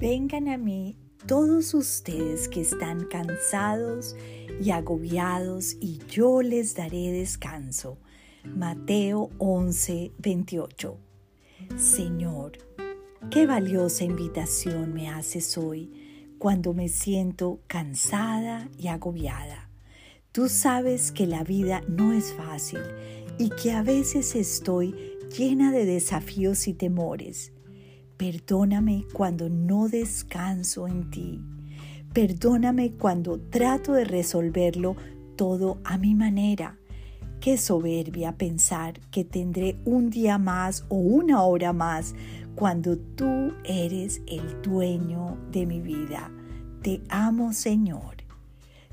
Vengan a mí todos ustedes que están cansados y agobiados y yo les daré descanso. Mateo 11, 28. Señor, qué valiosa invitación me haces hoy cuando me siento cansada y agobiada. Tú sabes que la vida no es fácil y que a veces estoy llena de desafíos y temores. Perdóname cuando no descanso en ti. Perdóname cuando trato de resolverlo todo a mi manera. Qué soberbia pensar que tendré un día más o una hora más cuando tú eres el dueño de mi vida. Te amo, Señor.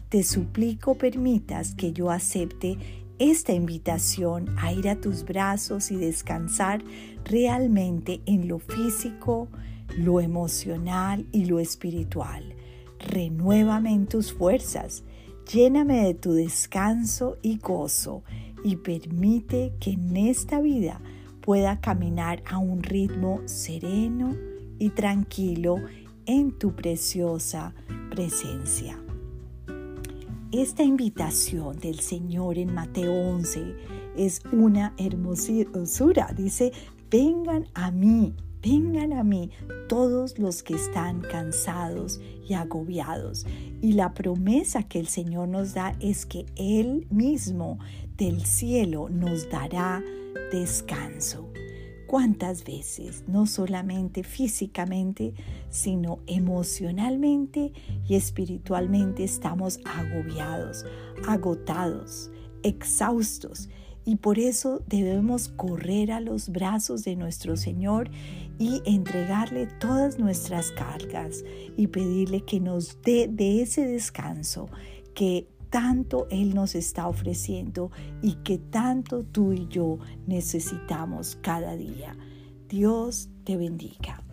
Te suplico permitas que yo acepte esta invitación a ir a tus brazos y descansar realmente en lo físico, lo emocional y lo espiritual. Renuévame en tus fuerzas, lléname de tu descanso y gozo y permite que en esta vida pueda caminar a un ritmo sereno y tranquilo en tu preciosa presencia. Esta invitación del Señor en Mateo 11 es una hermosura. Dice, vengan a mí, vengan a mí todos los que están cansados y agobiados. Y la promesa que el Señor nos da es que Él mismo del cielo nos dará descanso cuántas veces, no solamente físicamente, sino emocionalmente y espiritualmente estamos agobiados, agotados, exhaustos. Y por eso debemos correr a los brazos de nuestro Señor y entregarle todas nuestras cargas y pedirle que nos dé de ese descanso que tanto Él nos está ofreciendo y que tanto tú y yo necesitamos cada día. Dios te bendiga.